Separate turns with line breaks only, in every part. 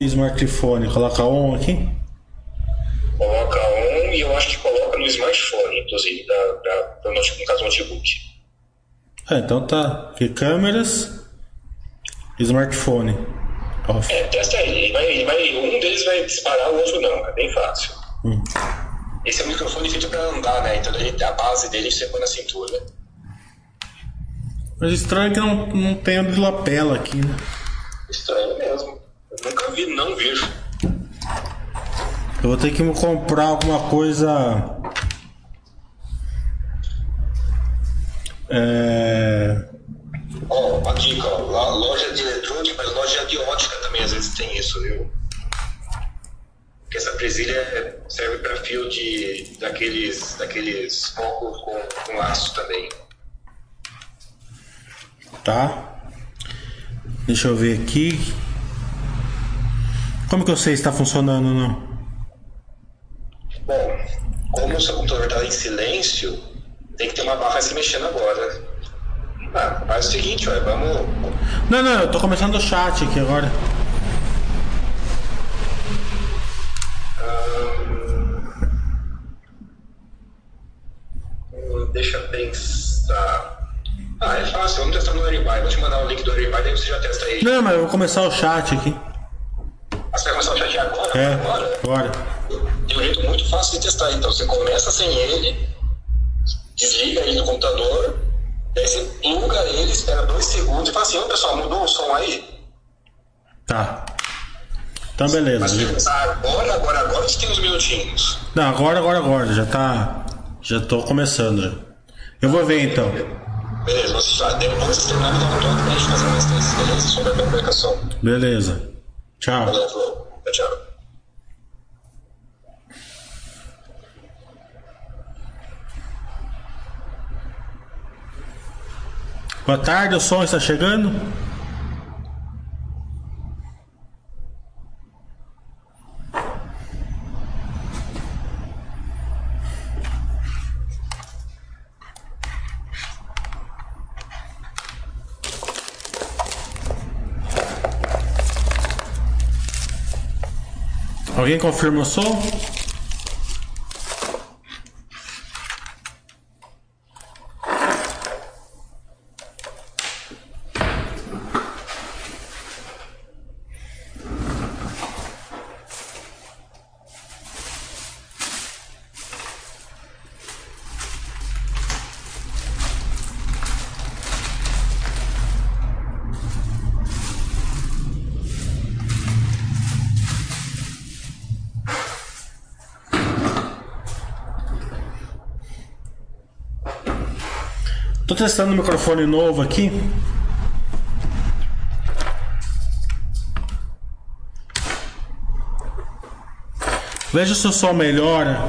smartphone, coloca on aqui?
Coloca on e eu acho que coloca no smartphone, inclusive, da, da, no, no caso notebook.
É, então tá. Aqui câmeras, smartphone. Off.
É, testa aí. Ele vai, ele vai, um deles vai disparar, o outro não. É bem fácil.
Hum.
Esse é um microfone feito pra andar, né? Então ele, a base dele você põe na cintura.
Mas estranho que não, não tem o de lapela aqui, né?
Estranho mesmo. Eu nunca vi, não vejo.
Eu vou ter que comprar alguma coisa. É.
Ó, uma dica, ó, lo- loja de eletrônica, mas loja de ótica também às vezes tem isso, viu? Porque essa presilha serve para fio de daqueles daqueles focos com, com laço também.
Tá? Deixa eu ver aqui. Como que eu sei se tá funcionando ou não?
Bom, como o seu computador está em silêncio, tem que ter uma barra se mexendo agora. Ah, faz o seguinte, ó, vamos.
Não, não, eu tô começando o chat aqui agora.
hum, Deixa eu pensar. Ah, é fácil, vamos testar no Aribai. Vou te mandar o link do Aribai, daí você já testa aí.
Não, mas eu vou começar o chat aqui.
Você?
É,
Agora?
agora.
Tem um jeito muito fácil de testar. Então você começa sem ele, desliga ele do computador, daí você pluga ele, espera dois segundos e fala assim: Ô pessoal, mudou o som aí?
Tá. Então beleza.
Mas começar agora, agora, agora, você tem uns minutinhos.
Não, agora, agora, agora. Já tá. Já tô começando já. Eu vou ver então.
Beleza, você já, depois de terminar, me dá um toque pra gente fazer mais testes, beleza? Sobre a comunicação.
Beleza. Tchau.
Valeu. Tchau, tchau.
Boa tarde, o som está chegando? Alguém confirma o som? Tô testando o microfone novo aqui. Veja se o som melhora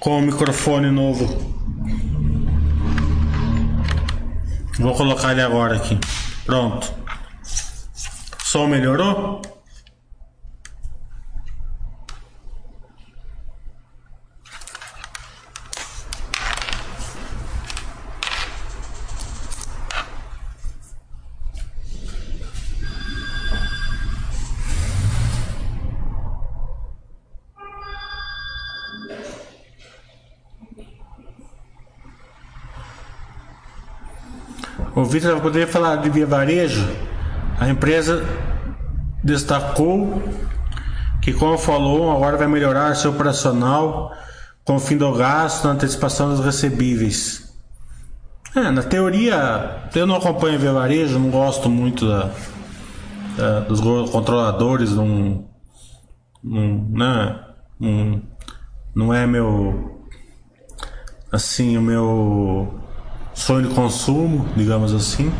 com o microfone novo. Vou colocar ele agora aqui. Pronto. O som melhorou? Vitor poderia falar de via varejo. A empresa destacou que, como falou, agora vai melhorar seu operacional com o fim do gasto na antecipação dos recebíveis. É, na teoria, eu não acompanho via varejo, não gosto muito da, da- dos controladores, não, não, né, não, não é meu assim o meu sonho de consumo, digamos assim.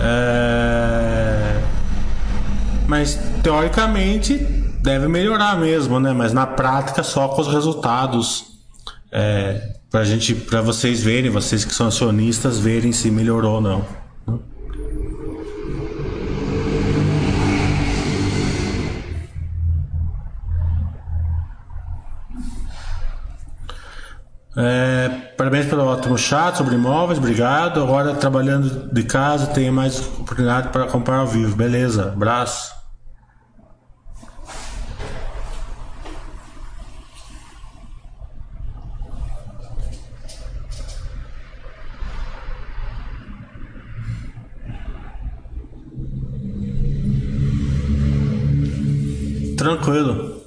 É, Mas teoricamente deve melhorar mesmo, né? Mas na prática só com os resultados é, para gente, para vocês verem, vocês que são acionistas verem se melhorou ou não. É, Parabéns pelo ótimo chat sobre imóveis, obrigado. Agora trabalhando de casa, tenho mais oportunidade para comprar ao vivo. Beleza, abraço. Tranquilo.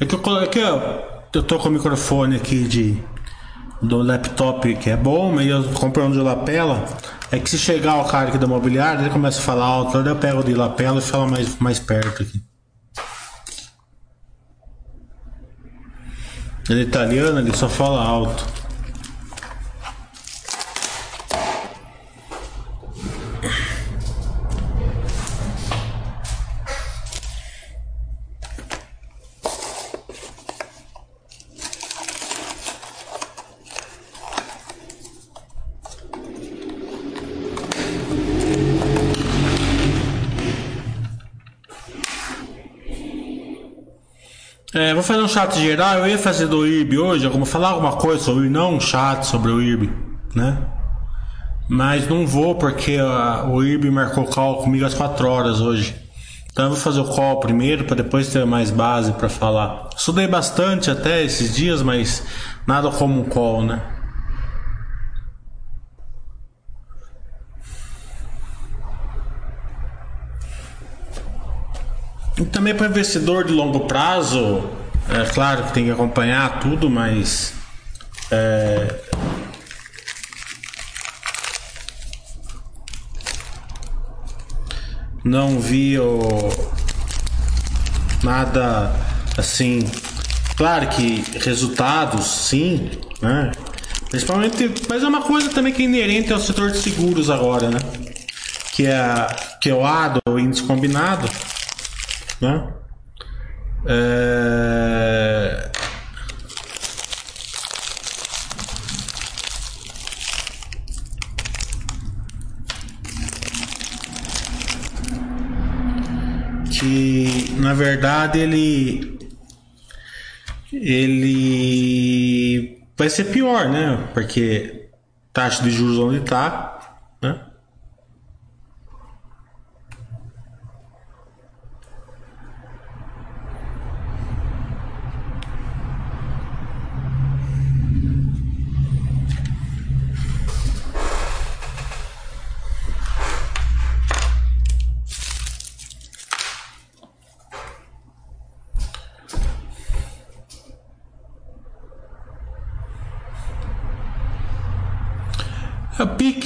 É que eu coloquei, eu tô com o microfone aqui de do laptop que é bom, mas eu comprei um de lapela. É que se chegar o cara aqui da mobiliária, ele começa a falar alto, eu pego de lapela e falo mais, mais perto aqui. Ele é italiano, ele só fala alto. É, vou fazer um chat geral. Eu ia fazer do IRB hoje, vou falar alguma coisa sobre o não um chat sobre o IRB, né? Mas não vou porque uh, o IRB marcou call comigo às 4 horas hoje. Então eu vou fazer o call primeiro para depois ter mais base para falar. Estudei bastante até esses dias, mas nada como um call, né? E também para investidor de longo prazo, é claro que tem que acompanhar tudo, mas é, não vi o, nada assim. Claro que resultados, sim, né? Principalmente, mas é uma coisa também que é inerente ao setor de seguros agora, né? Que é, que é o ADO, o índice combinado né? É... Que na verdade ele ele vai ser pior, né? Porque taxa de juros onde está, né?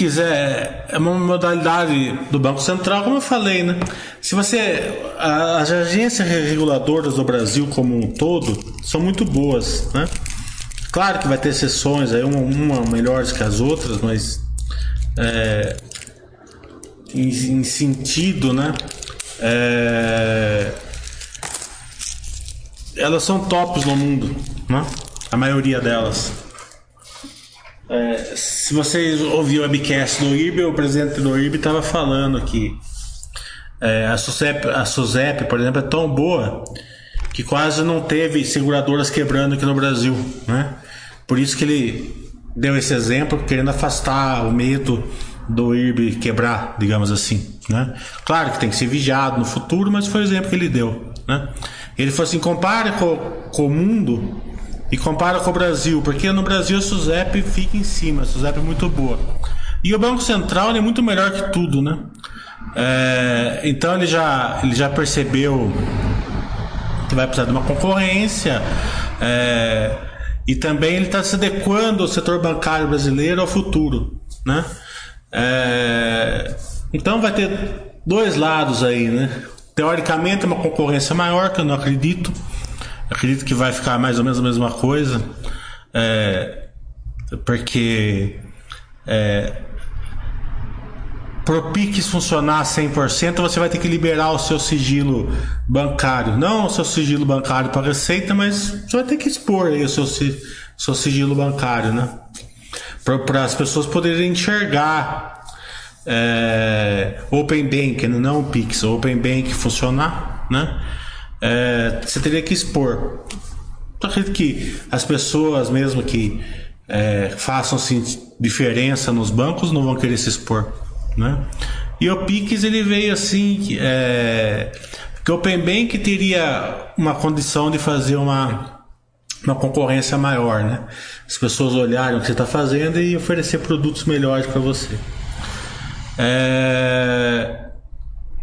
PIX é, uma modalidade do Banco Central, como eu falei, né? Se você. As agências reguladoras do Brasil como um todo são muito boas, né? Claro que vai ter exceções, aí uma, uma melhores que as outras, mas. É, em, em, sentido, né? É, elas são tops no mundo, né? A maioria delas. É, se vocês ouviram o webcast do IRB, o presidente do IRB estava falando que é, a, SUSEP, a SUSEP, por exemplo, é tão boa que quase não teve seguradoras quebrando aqui no Brasil. Né? Por isso que ele deu esse exemplo, querendo afastar o medo do IRB quebrar, digamos assim. Né? Claro que tem que ser vigiado no futuro, mas foi o exemplo que ele deu. Né? Ele falou assim: compare com, com o mundo e compara com o Brasil, porque no Brasil a SUSEP fica em cima, a SUSEP é muito boa. E o Banco Central é muito melhor que tudo, né? É, então ele já, ele já percebeu que vai precisar de uma concorrência é, e também ele está se adequando ao setor bancário brasileiro ao futuro, né? É, então vai ter dois lados aí, né? Teoricamente é uma concorrência maior, que eu não acredito, Acredito que vai ficar mais ou menos a mesma coisa, é, porque é, o PIX funcionar 100%, você vai ter que liberar o seu sigilo bancário. Não o seu sigilo bancário para receita, mas você vai ter que expor aí o seu, seu sigilo bancário, né? Para as pessoas poderem enxergar é, Open Bank, não o Pix, Open Bank funcionar, né? É, você teria que expor. Eu acredito que as pessoas mesmo que, é, façam assim, diferença nos bancos, não vão querer se expor. Né? E o Pix ele veio assim, é, que o Open Bank teria uma condição de fazer uma, uma concorrência maior, né? As pessoas olharem o que você está fazendo e oferecer produtos melhores para você. É...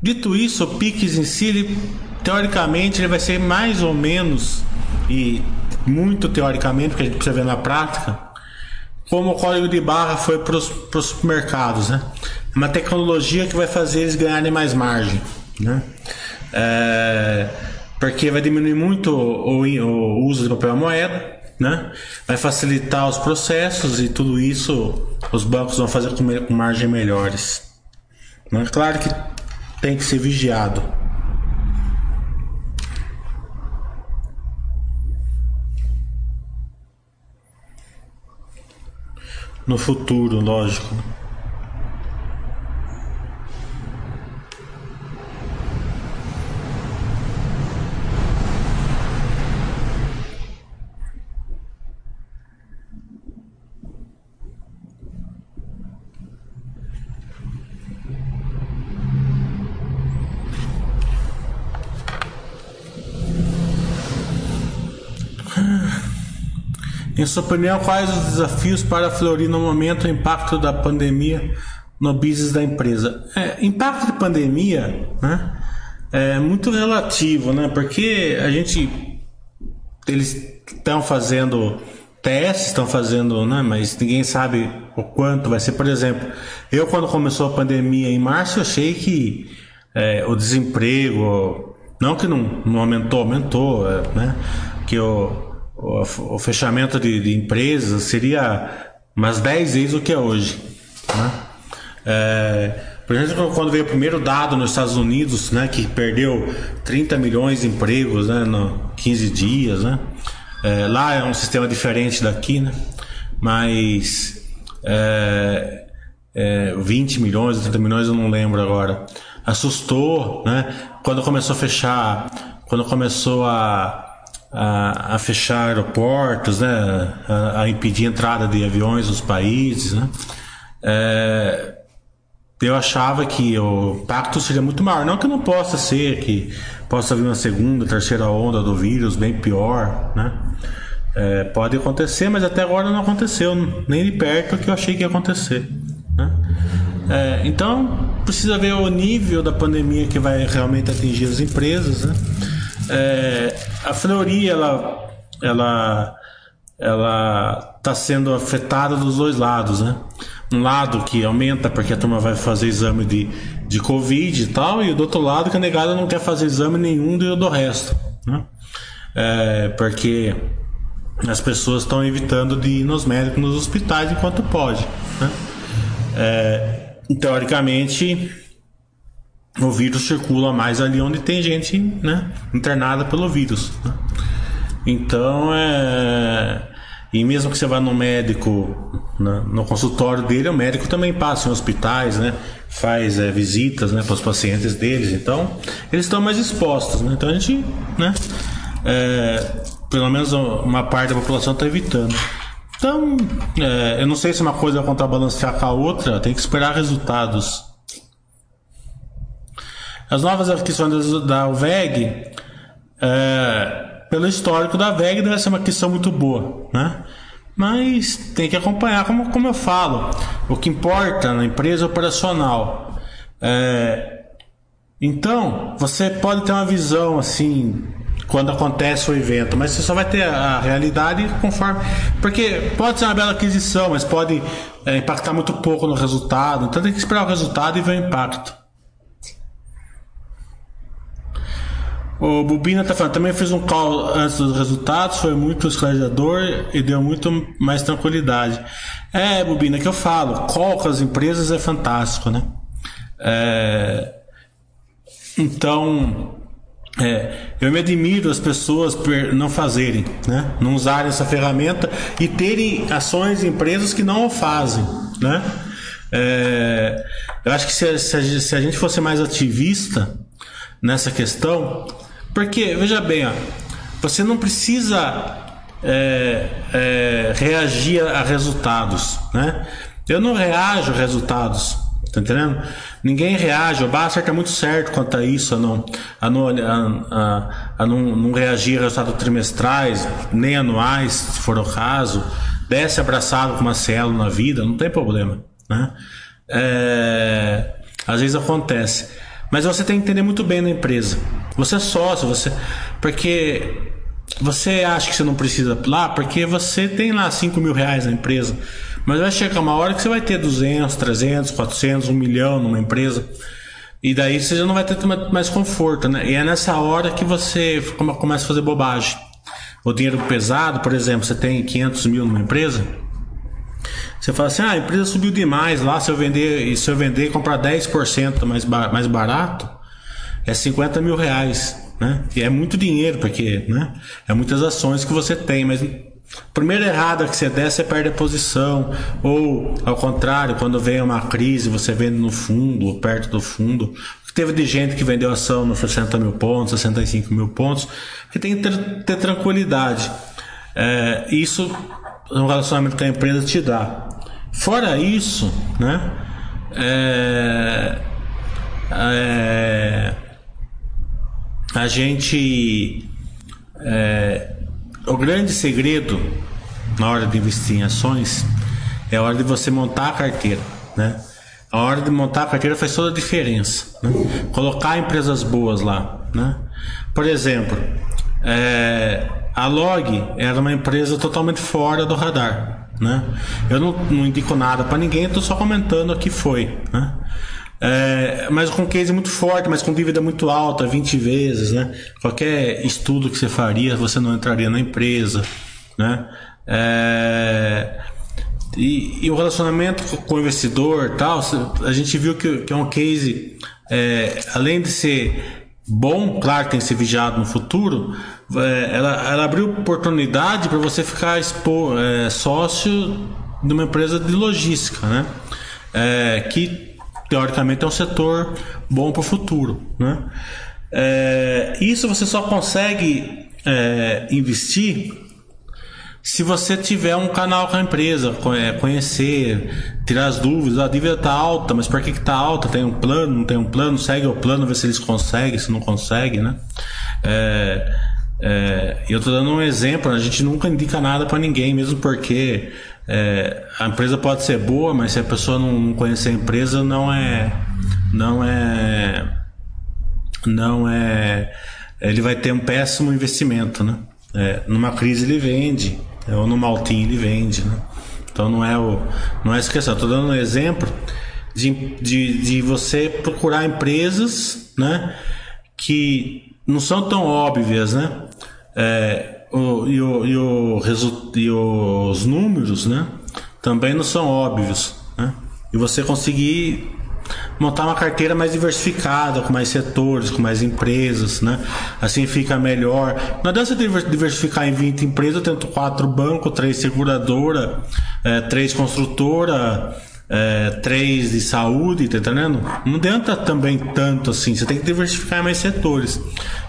Dito isso, o Pix em si, ele, teoricamente, ele vai ser mais ou menos, e muito teoricamente, porque a gente precisa ver na prática, como o código de barra foi para os supermercados, né? É uma tecnologia que vai fazer eles ganharem mais margem, né? É, porque vai diminuir muito o, o uso de papel moeda, né? Vai facilitar os processos e tudo isso os bancos vão fazer com, com margem melhores. Mas é claro que tem que ser vigiado. No futuro, lógico. Em sua opinião, quais os desafios para florir no momento o impacto da pandemia no business da empresa? É, impacto de pandemia, né? É muito relativo, né? Porque a gente eles estão fazendo testes, estão fazendo, né? Mas ninguém sabe o quanto vai ser. Por exemplo, eu quando começou a pandemia em março, achei que é, o desemprego, não que não, não aumentou, aumentou, é, né? Que o o, fechamento de, de, empresas seria umas 10 vezes o que é hoje. Né? É, por exemplo, quando veio o primeiro dado nos Estados Unidos, né, que perdeu 30 milhões de empregos né, no 15 dias, né? É, lá é um sistema diferente daqui, né? mas é, é, 20 milhões, 30 milhões eu não lembro agora. Assustou, né? Quando começou a fechar, quando começou a a, a fechar aeroportos, né? A, a, impedir a entrada de aviões nos países. Né? É, eu achava que o impacto seria muito maior. Não que não possa ser, que possa vir uma segunda, terceira onda do vírus bem pior, né? É, pode acontecer, mas até agora não aconteceu, nem de perto que eu achei que ia acontecer. Né? É, então, precisa ver o nível da pandemia que vai realmente atingir as empresas. Né? É, a Fleury, ela, ela, ela está sendo afetada dos dois lados, né? Um lado que aumenta porque a turma vai fazer exame de, de Covid e tal, e do outro lado que a negada não quer fazer exame nenhum do, do resto, né? É, porque as pessoas estão evitando de ir nos médicos, nos hospitais enquanto pode, né? É, teoricamente o vírus circula mais ali onde tem gente né, internada pelo vírus. Né? Então é. E mesmo que você vá no médico, né, no consultório dele, o médico também passa em hospitais, né? Faz é, visitas né, para os pacientes deles. Então, eles estão mais expostos. Né? Então a gente, né? É, pelo menos uma parte da população está evitando. Então, é, eu não sei se uma coisa vai contrabalancear com a outra, tem que esperar resultados as novas aquisições da UVEG, é, pelo histórico da VEG, deve ser uma aquisição muito boa, né? Mas tem que acompanhar, como, como eu falo, o que importa na empresa operacional. É, então, você pode ter uma visão assim quando acontece o evento, mas você só vai ter a realidade conforme. Porque pode ser uma bela aquisição, mas pode é, impactar muito pouco no resultado. Então tem que esperar o resultado e ver o impacto. O Bubina tá falando, também fiz um call antes dos resultados, foi muito esclarecedor e deu muito mais tranquilidade. É, Bubina, que eu falo, call com as empresas é fantástico, né? É, então, é, eu me admiro as pessoas não fazerem, né? Não usarem essa ferramenta e terem ações em empresas que não o fazem, né? É, eu acho que se, se, se a gente fosse mais ativista nessa questão, porque, veja bem, ó, você não precisa é, é, reagir a resultados, né? Eu não reajo a resultados, tá entendendo? Ninguém reage, o Basser tá muito certo quanto a isso, a não, a não, a, a, a não, não reagir a resultados trimestrais, nem anuais, se for o caso, desce abraçado com uma célula na vida, não tem problema, né? É, às vezes acontece. Mas você tem que entender muito bem na empresa. Você é sócio, você. Porque você acha que você não precisa lá, porque você tem lá 5 mil reais na empresa. Mas vai chegar uma hora que você vai ter 200, 300, 400, 1 milhão numa empresa. E daí você já não vai ter mais conforto, né? E é nessa hora que você começa a fazer bobagem. O dinheiro pesado, por exemplo, você tem 500 mil numa empresa. Você fala assim, ah, a empresa subiu demais lá, se eu vender, se eu vender comprar 10% mais, mais barato, é 50 mil reais, né? E é muito dinheiro, porque, né? É muitas ações que você tem, mas Primeira errada que você der, você perde a posição. Ou, ao contrário, quando vem uma crise, você vende no fundo ou perto do fundo. Teve de gente que vendeu ação nos 60 mil pontos, 65 mil pontos. Você tem que ter, ter tranquilidade. É, isso um relacionamento que a empresa te dá. Fora isso, né? É, é, a gente. É, o grande segredo na hora de investir em ações é a hora de você montar a carteira, né? A hora de montar a carteira faz toda a diferença. Né? Colocar empresas boas lá, né? Por exemplo, é, a Log era uma empresa totalmente fora do radar, né? Eu não, não indico nada para ninguém, estou só comentando o que foi, né? É, mas com case muito forte, mas com dívida muito alta, 20 vezes, né? Qualquer estudo que você faria, você não entraria na empresa, né? É, e, e, o relacionamento com o investidor tal, a gente viu que, que é um case, é, além de ser bom, claro que tem que ser vigiado no futuro, é, ela, ela abriu oportunidade para você ficar expo, é, sócio de uma empresa de logística, né? É, que teoricamente é um setor bom para o futuro. Né? É, isso você só consegue é, investir se você tiver um canal com a empresa, é, conhecer, tirar as dúvidas, a dívida está alta, mas por que está alta? Tem um plano, não tem um plano? Segue o plano, vê se eles conseguem, se não conseguem, né? É, é, eu estou dando um exemplo, a gente nunca indica nada para ninguém, mesmo porque é, a empresa pode ser boa, mas se a pessoa não conhecer a empresa, não é. Não é. Não é. Ele vai ter um péssimo investimento, né? É, numa crise ele vende, é, ou no maltinho ele vende, né? Então não é o. Não é essa. Estou dando um exemplo de, de, de você procurar empresas, né? Que não são tão óbvias, né? É, o, e, o, e, o, e os números, né? Também não são óbvios, né? E você conseguir montar uma carteira mais diversificada, com mais setores, com mais empresas, né? Assim fica melhor. Não adianta você diversificar em 20 empresas, eu tento quatro bancos, três seguradora, é, três construtora, é, três de saúde, tá entendendo? Não adianta também tanto assim, você tem que diversificar mais setores.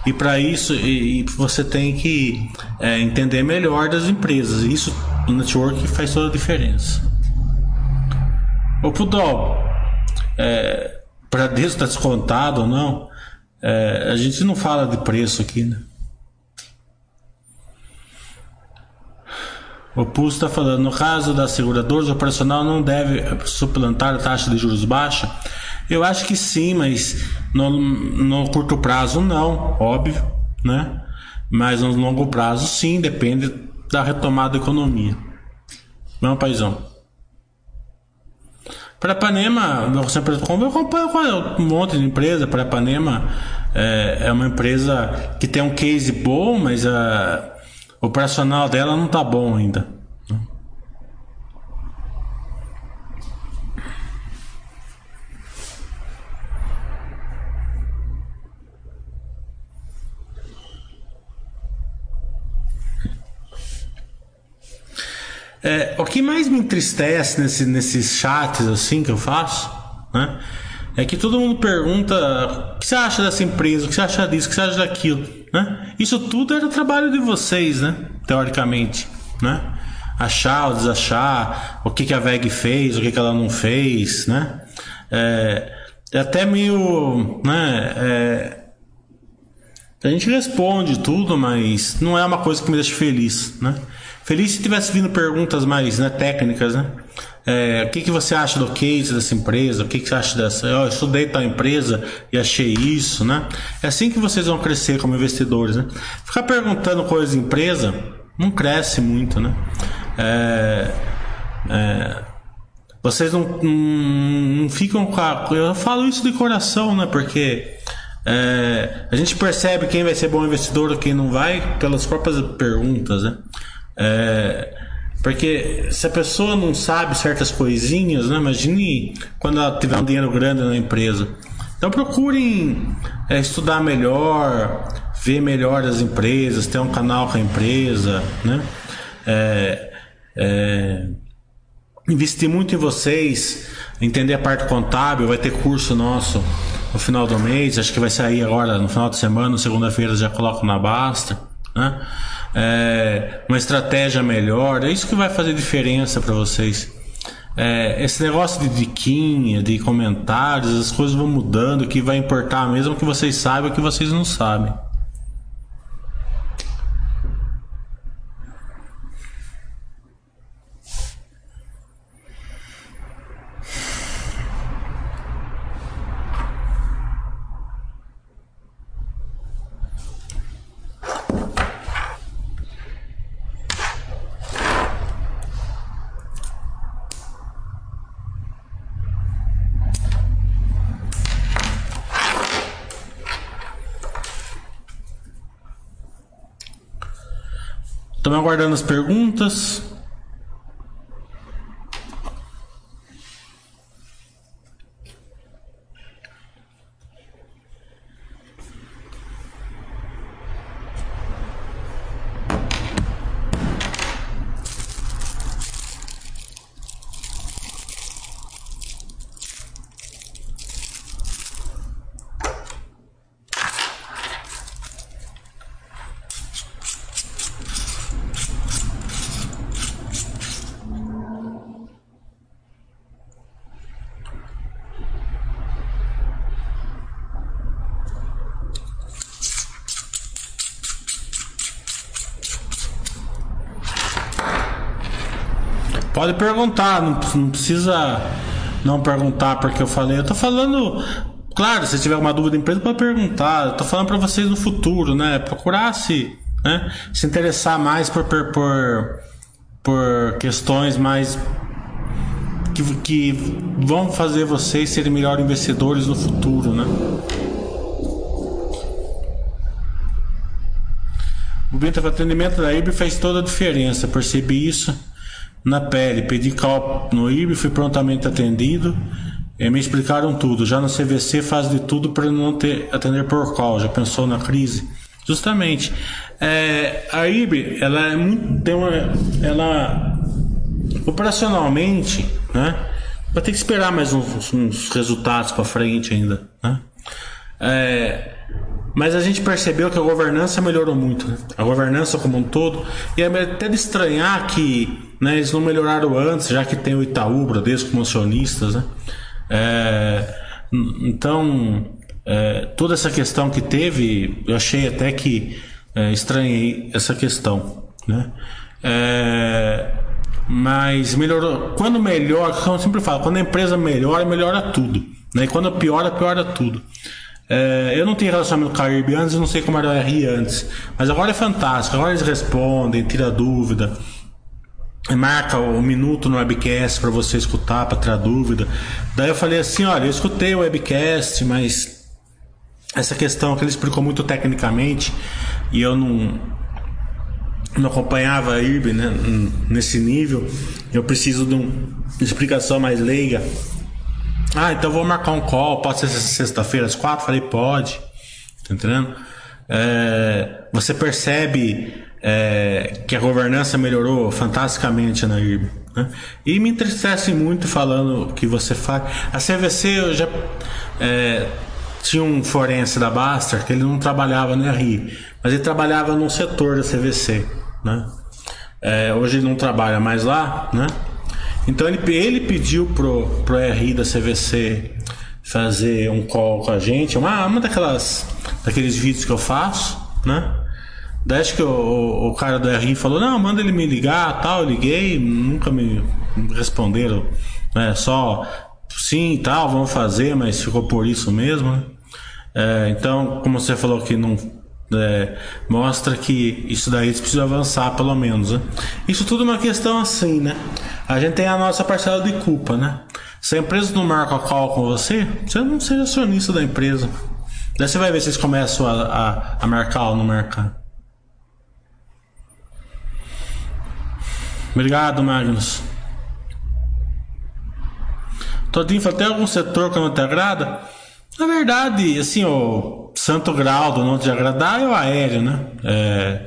E para isso, e, e, você tem que é, entender melhor das empresas. Isso no network faz toda a diferença. Ô Pudol, é, para Deus está descontado ou não, é, a gente não fala de preço aqui, né? O Pulso está falando, no caso das seguradoras, o operacional não deve suplantar a taxa de juros baixa? Eu acho que sim, mas no, no curto prazo não, óbvio, né? Mas no longo prazo sim, depende da retomada da economia. Não, paizão. Para Panema, eu acompanho um monte de empresa. Para Panema é, é uma empresa que tem um case bom, mas a o operacional dela não tá bom ainda. É, o que mais me entristece nesse, nesses chats assim que eu faço, né? é que todo mundo pergunta o que você acha dessa empresa, o que você acha disso, o que você acha daquilo, né? Isso tudo era trabalho de vocês, né? Teoricamente, né? Achar ou desachar, o que, que a VEG fez, o que, que ela não fez, né? É, é até meio, né? É, a gente responde tudo, mas não é uma coisa que me deixa feliz, né? Feliz se tivesse vindo perguntas mais né, técnicas, né? É, o que, que você acha do case dessa empresa? O que, que você acha dessa? Eu estudei tal empresa e achei isso, né? É assim que vocês vão crescer como investidores, né? Ficar perguntando coisas de empresa não cresce muito, né? É, é, vocês não, não, não, ficam com a. Eu falo isso de coração, né? Porque é, a gente percebe quem vai ser bom investidor e quem não vai pelas próprias perguntas, né? É, porque se a pessoa não sabe certas coisinhas, né? Imagine quando ela tiver um dinheiro grande na empresa. Então procurem é, estudar melhor, ver melhor as empresas, ter um canal com a empresa, né? É, é, investir muito em vocês, entender a parte contábil, vai ter curso nosso no final do mês, acho que vai sair agora no final de semana, segunda-feira já coloco na Basta, né? É, uma estratégia melhor. É isso que vai fazer diferença para vocês. É, esse negócio de diquinha, de comentários, as coisas vão mudando, que vai importar mesmo que vocês saibam que vocês não sabem. Estamos aguardando as perguntas. Pode perguntar, não, não, precisa não perguntar porque eu falei. Eu tô falando. Claro, se tiver uma dúvida da empresa, pode perguntar. Eu tô falando para vocês no futuro, né? Procurar se, né? se interessar mais por, por, por, questões mais. Que, que vão fazer vocês serem melhores investidores no futuro, né? O atendimento da IB fez toda a diferença, percebi isso na pele, pedi cal no IB, fui prontamente atendido. E me explicaram tudo. Já no CVC faz de tudo para não ter atender por call. Já pensou na crise? Justamente. É, a IB, ela é muito. Tem uma, ela operacionalmente, né? Vai ter que esperar mais uns, uns resultados para frente ainda, né? É, mas a gente percebeu que a governança melhorou muito, né? a governança como um todo. E é até de estranhar que né, eles não melhoraram antes, já que tem o Itaú, Bradesco como acionistas. Né? É, então, é, toda essa questão que teve, eu achei até que é, estranhei essa questão. Né? É, mas melhorou. Quando melhora, como eu sempre falo, quando a empresa melhora, melhora tudo. Né? E quando piora, piora tudo. É, eu não tenho relacionamento com antes, eu não sei como era o RI antes. Mas agora é fantástico. Agora eles respondem, tira dúvida. Marca o um minuto no webcast para você escutar, para tirar dúvida. Daí eu falei assim: olha, eu escutei o webcast, mas essa questão que ele explicou muito tecnicamente e eu não, não acompanhava a IRB né, nesse nível. Eu preciso de uma explicação mais leiga ah, então vou marcar um call, pode ser sexta-feira às quatro? Falei, pode. Tá entendendo? É, você percebe é, que a governança melhorou fantasticamente na IRB. Né? E me entristece muito falando que você faz. A CVC eu já é, tinha um forense da Baster que ele não trabalhava no RI, mas ele trabalhava num setor da CVC, né? É, hoje ele não trabalha mais lá, né? Então ele, ele pediu pro, pro RI da CVC fazer um call com a gente, uma, uma daquelas daqueles vídeos que eu faço, né? Daí acho que o, o, o, cara do RI falou, não, manda ele me ligar tal, eu liguei, nunca me responderam, né? Só sim tal, vamos fazer, mas ficou por isso mesmo, né? É, então, como você falou que não é, mostra que isso daí eles precisam avançar pelo menos. Né? Isso tudo é uma questão assim, né? A gente tem a nossa parcela de culpa, né? Se a empresa não marca call com você, você não seja acionista da empresa. Daí você vai ver se eles começam a, a, a marcar ou não marcar. Obrigado, Magnus. Todinho tem algum setor que não te agrada? Na verdade, assim, o santo grau do não te agradar é o aéreo, né? É,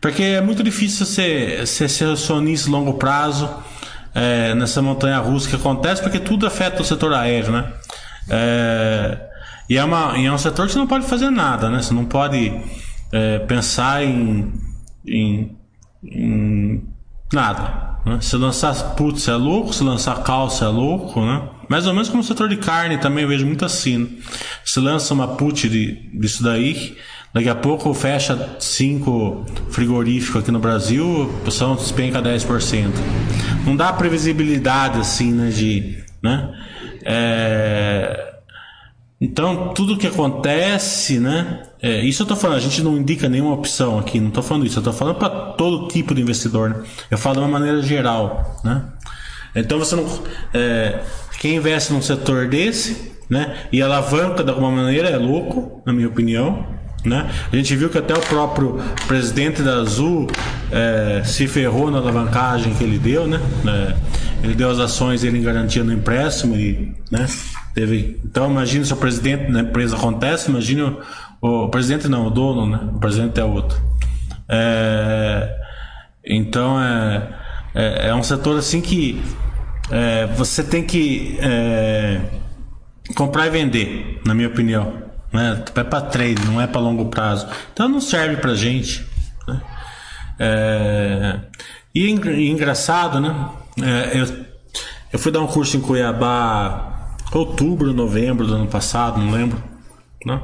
porque é muito difícil você, ser acionista a longo prazo é, nessa montanha russa que acontece, porque tudo afeta o setor aéreo, né? É, e, é uma, e é um setor que você não pode fazer nada, né? Você não pode é, pensar em, em, em nada. Né? Se lançar putz é louco, se lançar calça é louco, né? Mais ou menos como o setor de carne também eu vejo muito assim. Se lança uma put de, disso daí, daqui a pouco fecha cinco frigoríficos aqui no Brasil, a pessoa despenca 10%. Não dá previsibilidade assim, né? De, né? É... Então, tudo que acontece, né? É, isso eu tô falando, a gente não indica nenhuma opção aqui, não tô falando isso, eu tô falando para todo tipo de investidor, né? Eu falo de uma maneira geral, né? Então você não. É, quem investe num setor desse, né? E alavanca de alguma maneira é louco, na minha opinião. Né? A gente viu que até o próprio presidente da Azul é, se ferrou na alavancagem que ele deu, né? É, ele deu as ações ele garantia no empréstimo e, né? Teve. Então imagina se o presidente da empresa acontece, imagina o, presidente não, o dono, né? O presidente é outro. É, então é, é, é um setor assim que é, você tem que é, comprar e vender, na minha opinião. Né? É para trade, não é para longo prazo. Então não serve para gente. Né? É, e, e, engraçado, né? É, eu, eu fui dar um curso em Cuiabá, outubro, novembro do ano passado, não lembro. Né?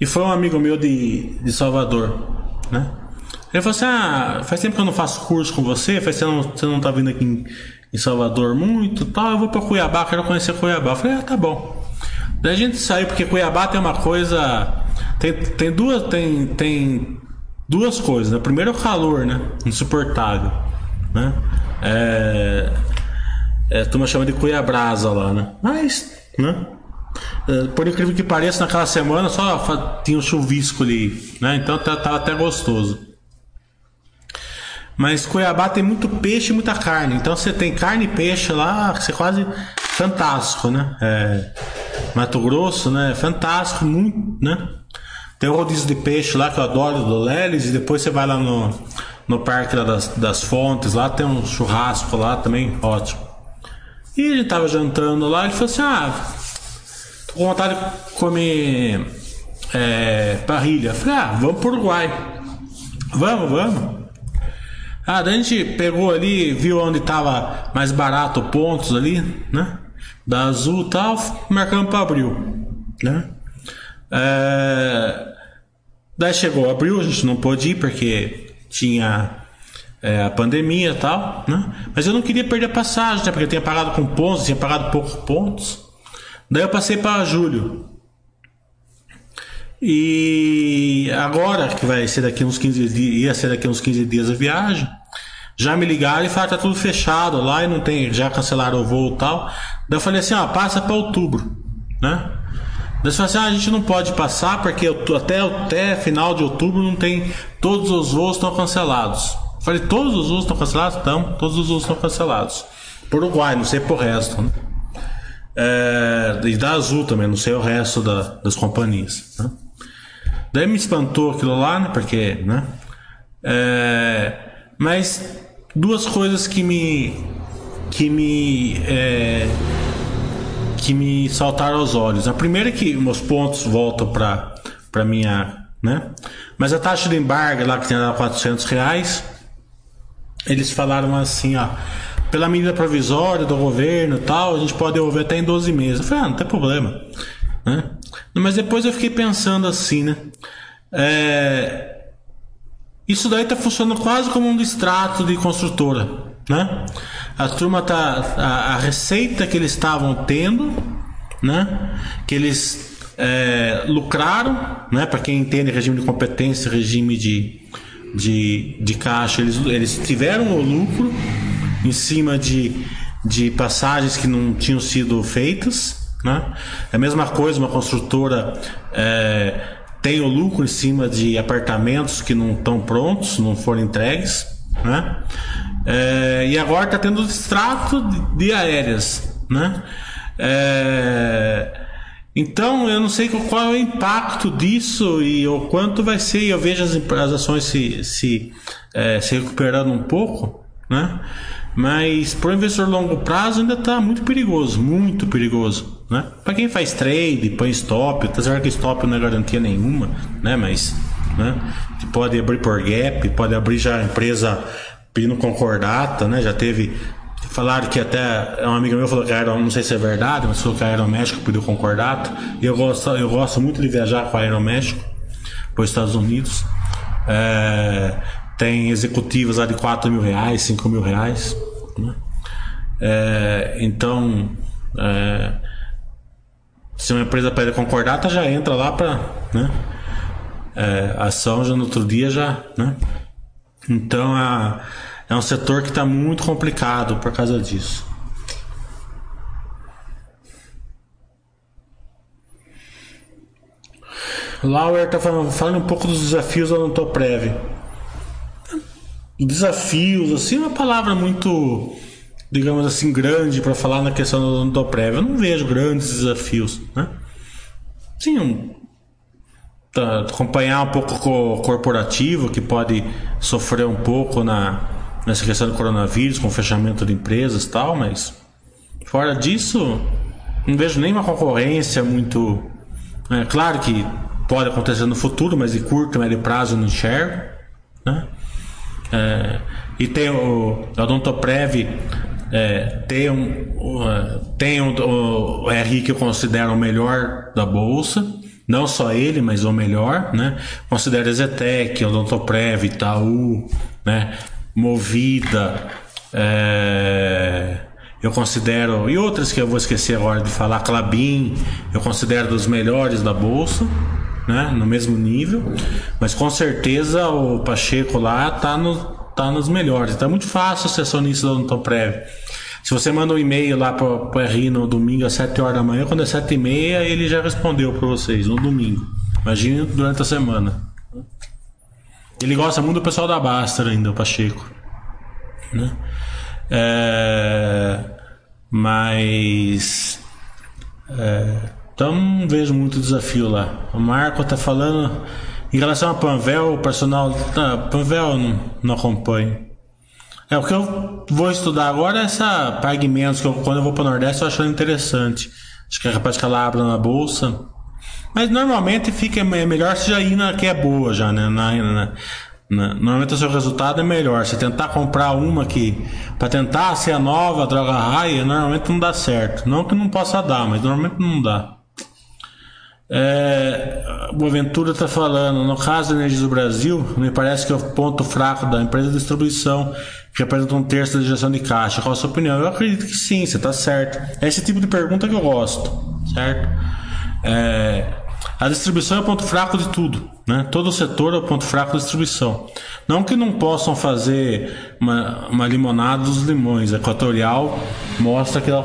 E foi um amigo meu de, de Salvador, né? Ele falou assim: Ah, faz tempo que eu não faço curso com você, faz tempo que você não tá vindo aqui em, em Salvador muito tal, eu vou para Cuiabá, quero conhecer Cuiabá. Eu falei, ah, tá bom. Daí a gente saiu, porque Cuiabá tem uma coisa. Tem, tem, duas, tem, tem duas coisas. Né? Primeiro é o calor, né? Insuportável. Né? É, é, a turma chama de Cuiabrasa lá, né? Mas, né? É, por incrível que pareça, naquela semana só tinha um chuvisco ali, né? Então tava tá, tá até gostoso. Mas Cuiabá tem muito peixe e muita carne. Então você tem carne e peixe lá, você quase fantástico, né? É, Mato Grosso, né? Fantástico, muito, né? Tem o rodízio de peixe lá que eu adoro do Leles e depois você vai lá no, no Parque das, das Fontes, lá tem um churrasco lá também, ótimo. E gente tava jantando lá, ele falou assim: Ah, com vontade de comer é, parrilha. Falei: Ah, vamos pro Uruguai. Vamos, vamos. Ah, a gente pegou ali, viu onde tava mais barato pontos ali, né? Da Azul e tal, marcamos para abril, né? É... Daí chegou abril, a gente não pôde ir porque tinha é, a pandemia e tal, né? Mas eu não queria perder a passagem, né? Porque eu tinha pagado com pontos, tinha pagado poucos pontos. Daí eu passei para julho. E agora, que vai ser daqui uns 15 dias, ia ser daqui uns 15 dias a viagem, já me ligaram e falaram tá tudo fechado lá e não tem, já cancelaram o voo e tal. Daí eu falei assim, ó, passa para outubro, né? Daí você assim, ah, a gente não pode passar porque até, até final de outubro não tem, todos os voos estão cancelados. Eu falei, todos os voos estão cancelados? Então, todos os voos estão cancelados. Por Uruguai, não sei por resto, né? É, e da Azul também, não sei o resto da, das companhias. Né? Daí me espantou aquilo lá, né? Porque, né? É, mas duas coisas que me que me é, que me saltaram aos olhos. A primeira é que meus pontos voltam para para minha, né? Mas a taxa de embargo lá que tinha dado 400 reais, eles falaram assim, ó, pela medida provisória do governo tal, a gente pode devolver até em 12 meses. Eu falei, ah, não tem problema, né? Mas depois eu fiquei pensando assim, né? É, isso daí tá funcionando quase como um distrato de construtora, né? A turma tá a, a receita que eles estavam tendo, né? Que eles é, lucraram, né? Para quem entende regime de competência, regime de, de, de caixa, eles, eles tiveram o lucro em cima de, de passagens que não tinham sido feitas, né? É a mesma coisa, uma construtora é, tem o lucro em cima de apartamentos que não estão prontos, não foram entregues, né? É, e agora está tendo extrato de, aéreas, né? É, então, eu não sei qual é o impacto disso e o quanto vai ser. Eu vejo as, as ações se, se, é, se recuperando um pouco, né? Mas para o investidor longo prazo ainda está muito perigoso, muito perigoso, né? Para quem faz trade, põe stop, tá certo que stop não é garantia nenhuma, né? Mas, né? Pode abrir por gap, pode abrir já a empresa pedindo concordata, né? Já teve Falaram que até uma amiga minha falou que era, não sei se é verdade, mas falou que a Aeroméxico pediu concordato. E eu gosto, eu gosto muito de viajar com a Aeroméxico para os Estados Unidos. É, tem executivos lá de 4 mil reais, 5 mil reais. Né? É, então, é, se uma empresa pede concordata, já entra lá para. Né? É, ação já no outro dia já. Né? Então a é um setor que está muito complicado por causa disso. Lauer está falando, falando, um pouco dos desafios da Ontoprev. Desafios, assim, uma palavra muito, digamos assim, grande para falar na questão da Ontoprev. Eu não vejo grandes desafios, né? Sim, um, tá, acompanhar um pouco o corporativo que pode sofrer um pouco na nessa questão do coronavírus, com fechamento de empresas e tal, mas fora disso, não vejo nenhuma concorrência muito. É claro que pode acontecer no futuro, mas de curto, médio prazo eu não enxergo. Né? É, e tem o, Odontoprev, é, tem, um, tem um, o, RI que eu considero o melhor da bolsa. Não só ele, mas o melhor, né? Considero Zetec, Odontoprev, Itaú, né? Movida, é, eu considero, e outras que eu vou esquecer agora de falar, Clabin, eu considero dos melhores da bolsa, né, no mesmo nível, mas com certeza o Pacheco lá tá, no, tá nos melhores. Então é muito fácil ser acionista da Odontoprev. Se você manda um e-mail lá para o RI no domingo às 7 horas da manhã, quando é 7 e meia, ele já respondeu para vocês no domingo. Imagina durante a semana. Ele gosta muito do pessoal da Basta ainda, o Pacheco. Né? É, mas. É, então não vejo muito desafio lá. O Marco tá falando. Em relação a Panvel, o personal. Tá, Panvel não, não acompanho. É, o que eu vou estudar agora é essa Pague Menos, que eu, quando eu vou para o Nordeste eu acho interessante. Acho que é capaz que ela abra na bolsa. Mas normalmente fica é melhor se já ir na que é boa já, né? Na, na, na, normalmente o seu resultado é melhor. Você tentar comprar uma que. para tentar ser a nova droga raia, normalmente não dá certo. Não que não possa dar, mas normalmente não dá. É, o Aventura está falando, no caso da Energia do Brasil, me parece que é o ponto fraco da empresa de distribuição, que representa um terço da gestão de caixa. Qual a sua opinião? Eu acredito que sim, você está certo. É esse tipo de pergunta que eu gosto, certo? É, a distribuição é o ponto fraco de tudo, né? Todo o setor é o ponto fraco da distribuição. Não que não possam fazer uma, uma limonada dos limões. A Equatorial mostra que, ela,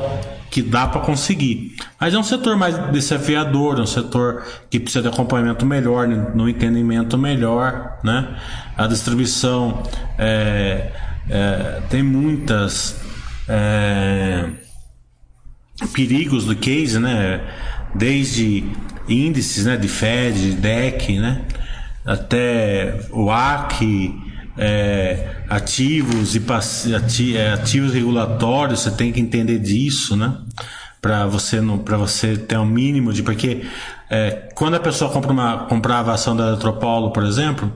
que dá para conseguir. Mas é um setor mais desafiador, é um setor que precisa de acompanhamento melhor, no entendimento melhor, né? A distribuição é, é, tem muitas é, perigos do case, né? Desde índices né, de Fed, DEC, né, até o AC, é, ativos e é, ativos regulatórios, você tem que entender disso, né? Para você não, para você ter um mínimo de porque é, quando a pessoa compra uma comprava a ação da Eletropaulo, por exemplo,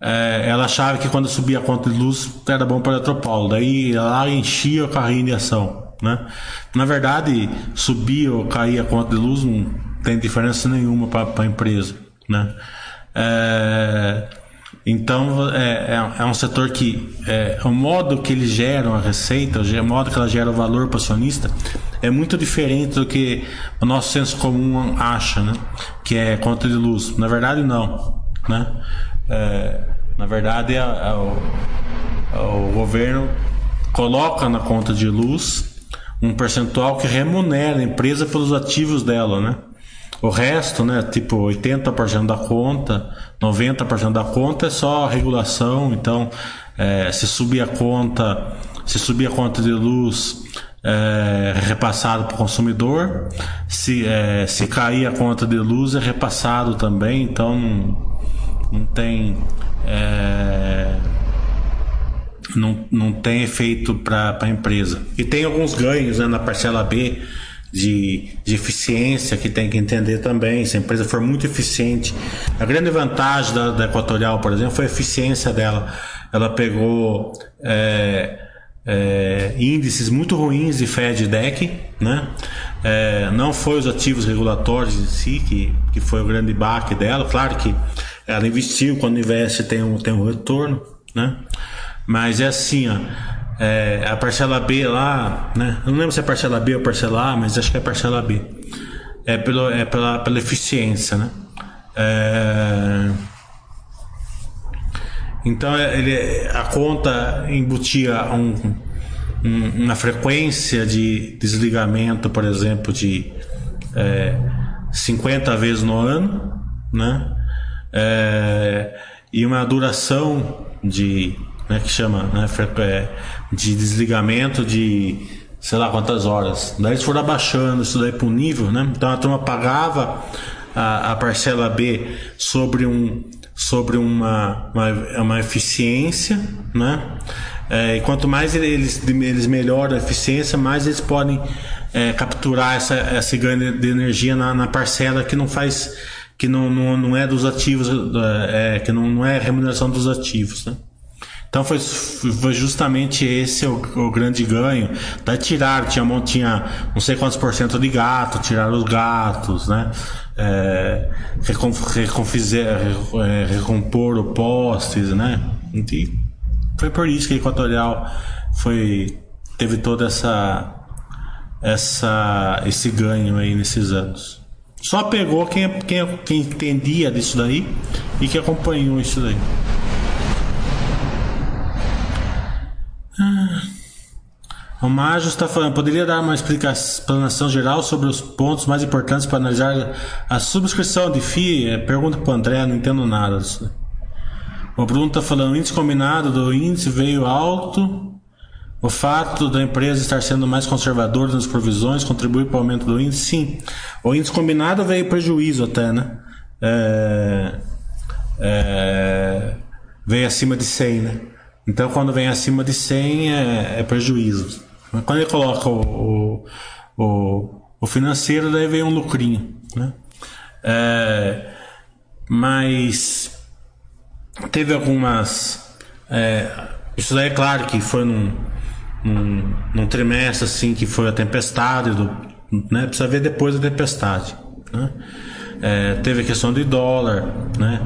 é, ela achava que quando subia a conta de luz era bom para a Eletropaulo, daí ela enchia o carrinho de ação, né? Na verdade, subia ou caía a conta de luz não tem diferença nenhuma para a empresa, né? É, então é, é, é, um setor que é, o modo que eles geram a receita, o modo que ela gera o valor para o acionista é muito diferente do que o nosso senso comum acha, né? Que é conta de luz. Na verdade não, né? É, na verdade é, o, o governo coloca na conta de luz um percentual que remunera a empresa pelos ativos dela, né? O resto, né, tipo 80% da conta, 90% da conta é só regulação, então é, se subir a conta, se subir a conta de luz é repassado para o consumidor, se, é, se cair a conta de luz é repassado também, então não, não tem é, não, não tem efeito para a empresa. E tem alguns ganhos né, na parcela B de, de eficiência que tem que entender também. Se a empresa for muito eficiente, a grande vantagem da, da Equatorial, por exemplo, foi a eficiência dela. Ela pegou é, é, índices muito ruins de FED-DEC, né? É, não foi os ativos regulatórios em si que, que foi o grande baque dela. Claro que ela investiu, quando investe tem um, tem um retorno, né? Mas é assim, ó é, a parcela B lá, né? Eu não lembro se é parcela B ou parcela A, mas acho que é parcela B. É, pelo, é pela, pela eficiência, né? É... Então ele, a conta embutia um, um, uma frequência de desligamento, por exemplo, de é, 50 vezes no ano, né? É, e uma duração de né, que chama né, é, de desligamento de sei lá quantas horas. Daí eles foram abaixando isso daí para um nível, né? Então a turma pagava a, a parcela B sobre um sobre uma, uma, uma eficiência, né? É, e quanto mais eles, eles melhoram a eficiência, mais eles podem é, capturar essa, esse ganho de energia na, na parcela que não faz que não, não, não é dos ativos, é, que não, não é remuneração dos ativos, né? Então foi, foi justamente esse o, o grande ganho. Daí tiraram, tinha, tinha não sei quantos por cento de gato, tiraram os gatos, né? É, recom, é, recompor postes, né? E foi por isso que a Equatorial foi, teve toda essa, essa, esse ganho aí nesses anos. Só pegou quem, quem, quem entendia disso daí e que acompanhou isso daí. O Majo está falando, poderia dar uma explanação geral sobre os pontos mais importantes para analisar a subscrição de FII? É, pergunta para o André, não entendo nada disso. O Bruno está falando, o índice combinado do índice veio alto. O fato da empresa estar sendo mais conservadora nas provisões contribui para o aumento do índice? Sim. O índice combinado veio prejuízo até, né? É, é, veio acima de 100, né? Então, quando vem acima de 100 é, é prejuízo. Mas quando ele coloca o, o, o, financeiro, daí vem um lucrinho. Né? É, mas teve algumas. É, isso daí é claro que foi num, num, num, trimestre assim que foi a tempestade, do, né? precisa ver depois da tempestade. Né? É, teve a questão de dólar, né?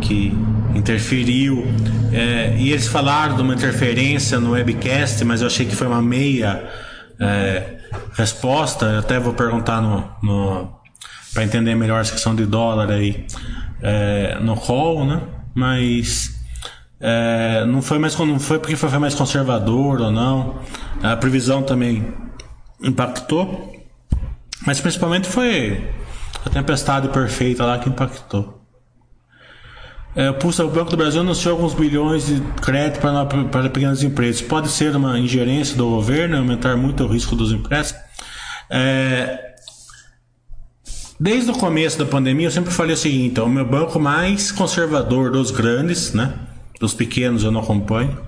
que interferiu. É, e eles falaram de uma interferência no webcast, mas eu achei que foi uma meia é, resposta. Eu até vou perguntar no, no para entender melhor essa questão de dólar aí é, no call, né? Mas é, não foi mais não foi porque foi mais conservador ou não. A previsão também impactou, mas principalmente foi a tempestade perfeita lá que impactou. É, o Banco do Brasil anunciou alguns bilhões de crédito para, para pequenas empresas. Pode ser uma ingerência do governo, aumentar muito o risco dos empréstimos. É, desde o começo da pandemia, eu sempre falei o seguinte: o meu banco mais conservador dos grandes, né? dos pequenos eu não acompanho.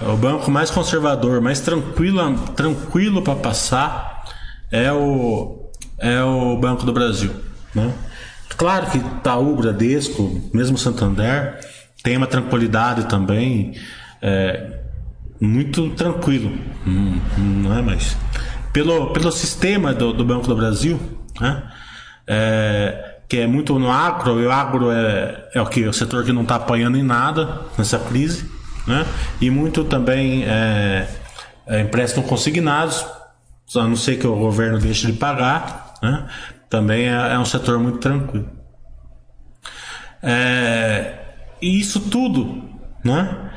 O banco mais conservador, mais tranquilo, tranquilo para passar é o, é o Banco do Brasil. Né? Claro que Itaú, Bradesco, mesmo Santander, tem uma tranquilidade também, é, muito tranquilo, não, não é mais. Pelo, pelo sistema do, do Banco do Brasil, né? É, que é muito no agro, e o agro é, é o que? O setor que não está apanhando em nada nessa crise, né? E muito também é, é empréstimo consignados, a não ser que o governo deixe de pagar, né? Também é, é um setor muito tranquilo. É, e isso tudo, né?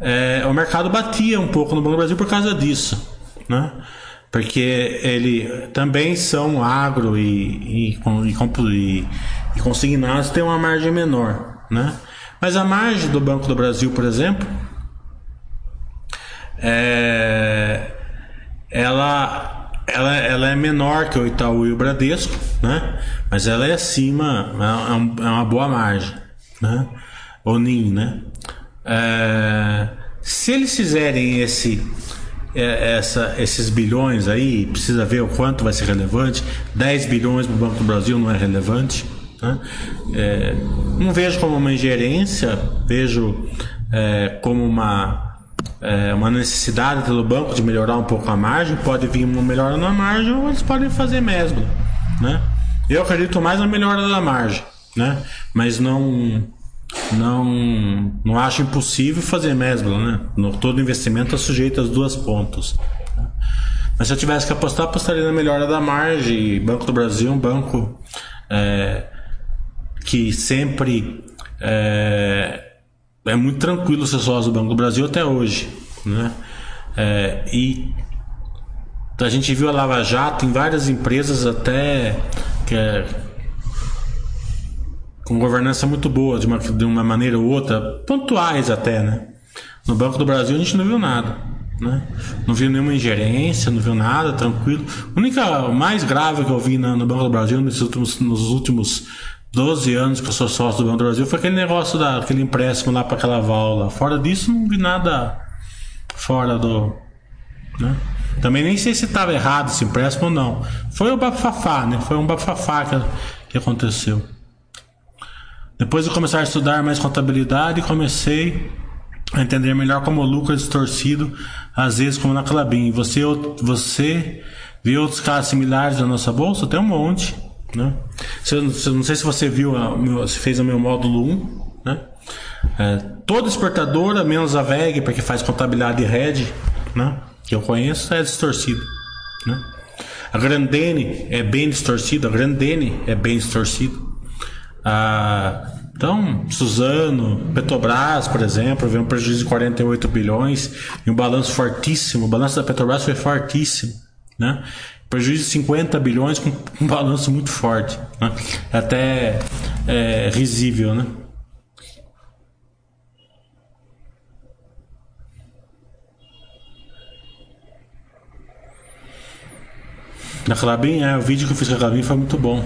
É, o mercado batia um pouco no Banco do Brasil por causa disso, né? Porque ele também são agro e, e, e, e consignados tem uma margem menor, né? Mas a margem do Banco do Brasil, por exemplo, é, ela, ela, ela é menor que o Itaú e o Bradesco, né? Mas ela é acima, é, é, é uma boa margem, né? O NIM, né? É, se eles fizerem esse é, essa, esses bilhões aí, precisa ver o quanto vai ser relevante. 10 bilhões para o Banco do Brasil não é relevante. Né? É, não vejo como uma ingerência, vejo é, como uma, é, uma necessidade pelo banco de melhorar um pouco a margem. Pode vir uma melhora na margem ou eles podem fazer mesmo. Né? Eu acredito mais na melhora da margem, né? mas não não, não acho impossível fazer mesmo, né? No, todo investimento é sujeito às duas pontas. Mas se eu tivesse que apostar, apostaria na melhora da margem. Banco do Brasil é um banco é, que sempre é, é, muito tranquilo ser sócio do Banco do Brasil até hoje, né? É, e a gente viu a Lava Jato em várias empresas até que é, com governança muito boa, de uma, de uma maneira ou outra, pontuais até, né? No Banco do Brasil a gente não viu nada, né? Não viu nenhuma ingerência, não viu nada, tranquilo. A única, mais grave que eu vi no, no Banco do Brasil nos últimos, nos últimos 12 anos que eu sou sócio do Banco do Brasil foi aquele negócio daquele empréstimo lá para aquela válvula. Fora disso, não vi nada fora do. Né? Também nem sei se estava errado esse empréstimo ou não. Foi o bafafá, né? Foi um bafafá que, que aconteceu. Depois de começar a estudar mais contabilidade, comecei a entender melhor como o lucro é distorcido, às vezes como na Clabin. Você, você viu outros casos similares na nossa bolsa? Tem um monte. Né? não sei se você viu, a, se fez o meu módulo 1. Né? É, toda exportadora, menos a VEG, porque faz contabilidade RED, né? que eu conheço, é distorcido. Né? A Grandene é bem distorcida, a Grandene é bem distorcido. Ah, então, Suzano, Petrobras, por exemplo, veio um prejuízo de 48 bilhões e um balanço fortíssimo. O balanço da Petrobras foi fortíssimo, né? Prejuízo de 50 bilhões com um balanço muito forte, né? até é, risível, né? Na Clabin, é, o vídeo que eu fiz com a Clabin foi muito bom.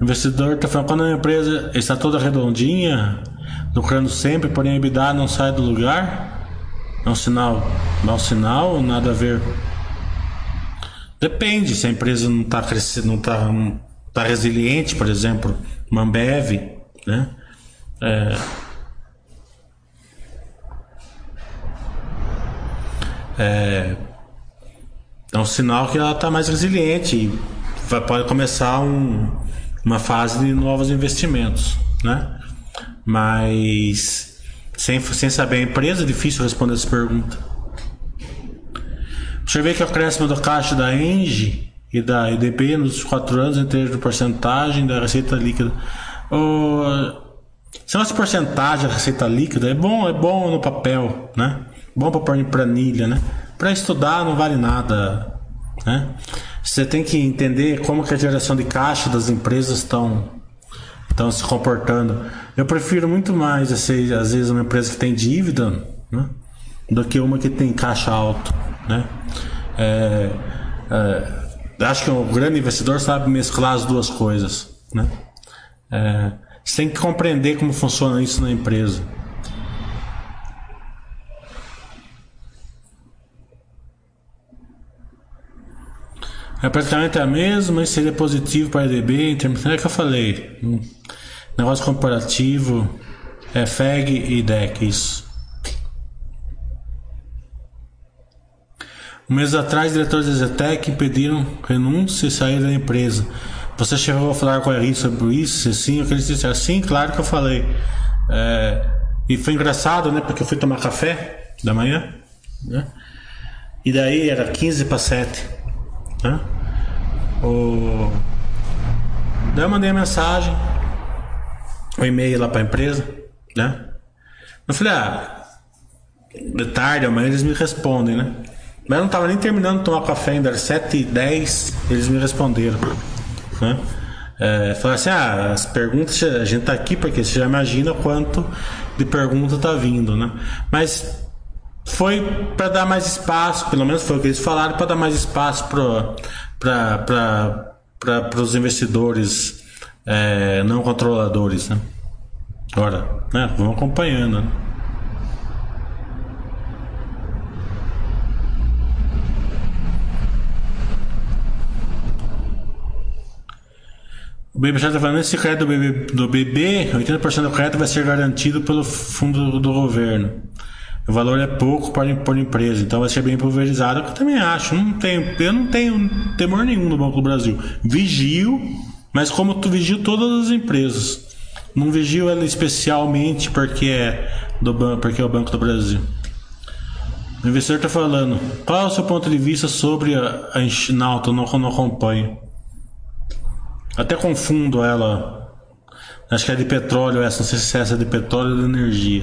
O investidor está falando quando a empresa está toda redondinha, lucrando sempre, porém a EBITDA não sai do lugar. É um sinal, mau sinal, nada a ver. Depende, se a empresa não está crescendo, não está tá resiliente, por exemplo, uma Ambev, né? É, é, é um sinal que ela está mais resiliente e vai, pode começar um, uma fase de novos investimentos, né? Mas sem, sem saber a empresa é difícil responder essa pergunta. Você vê que o acréscimo do caixa da Engie e da EDP nos quatro anos em termos de porcentagem da receita líquida. Se nossa porcentagem da receita líquida é bom, é bom no papel, né? Bom para pôr em planilha, né? Para estudar não vale nada, né? Você tem que entender como que a geração de caixa das empresas estão estão se comportando. Eu prefiro muito mais às vezes uma empresa que tem dívida, né, do que uma que tem caixa alto, né? É, é, acho que o grande investidor sabe mesclar as duas coisas, né? É, Você tem que compreender como funciona isso na empresa. É praticamente a mesma, mas seria positivo para a EDB em termos. É que eu falei. Um negócio comparativo é FEG e DEC, isso. Mês atrás, diretores da Zetec pediram renúncia e sair da empresa. Você chegou a falar com a Henrique sobre isso? Sim, eu queria dizer assim, claro que eu falei. É, e foi engraçado, né? Porque eu fui tomar café da manhã, né? E daí era 15 para 7. Né? O... Daí eu mandei a mensagem, o um e-mail lá para a empresa, né? Eu falei, ah, de tarde, amanhã eles me respondem, né? Mas eu não tava nem terminando de tomar café ainda, era 7 e 10 eles me responderam. Né? É, falaram assim: ah, as perguntas, a gente tá aqui porque você já imagina quanto de pergunta tá vindo, né? Mas foi para dar mais espaço, pelo menos foi o que eles falaram, para dar mais espaço para os investidores é, não controladores, né? Agora, né? Vamos acompanhando, né? O BB está falando, esse crédito do do bebê, 80% do crédito vai ser garantido pelo fundo do governo. O valor é pouco para por empresa, então vai ser bem pulverizado. Eu também acho. Não tenho, eu não tenho temor nenhum no Banco do Brasil. Vigio, mas como tu vigio todas as empresas. Não vigio ela especialmente porque é do porque é o Banco do Brasil. O investidor está falando. Qual é o seu ponto de vista sobre a, a Enxinalta? Não, não acompanho. Até confundo ela. Acho que é de petróleo essa, não sei se é essa de petróleo ou de energia.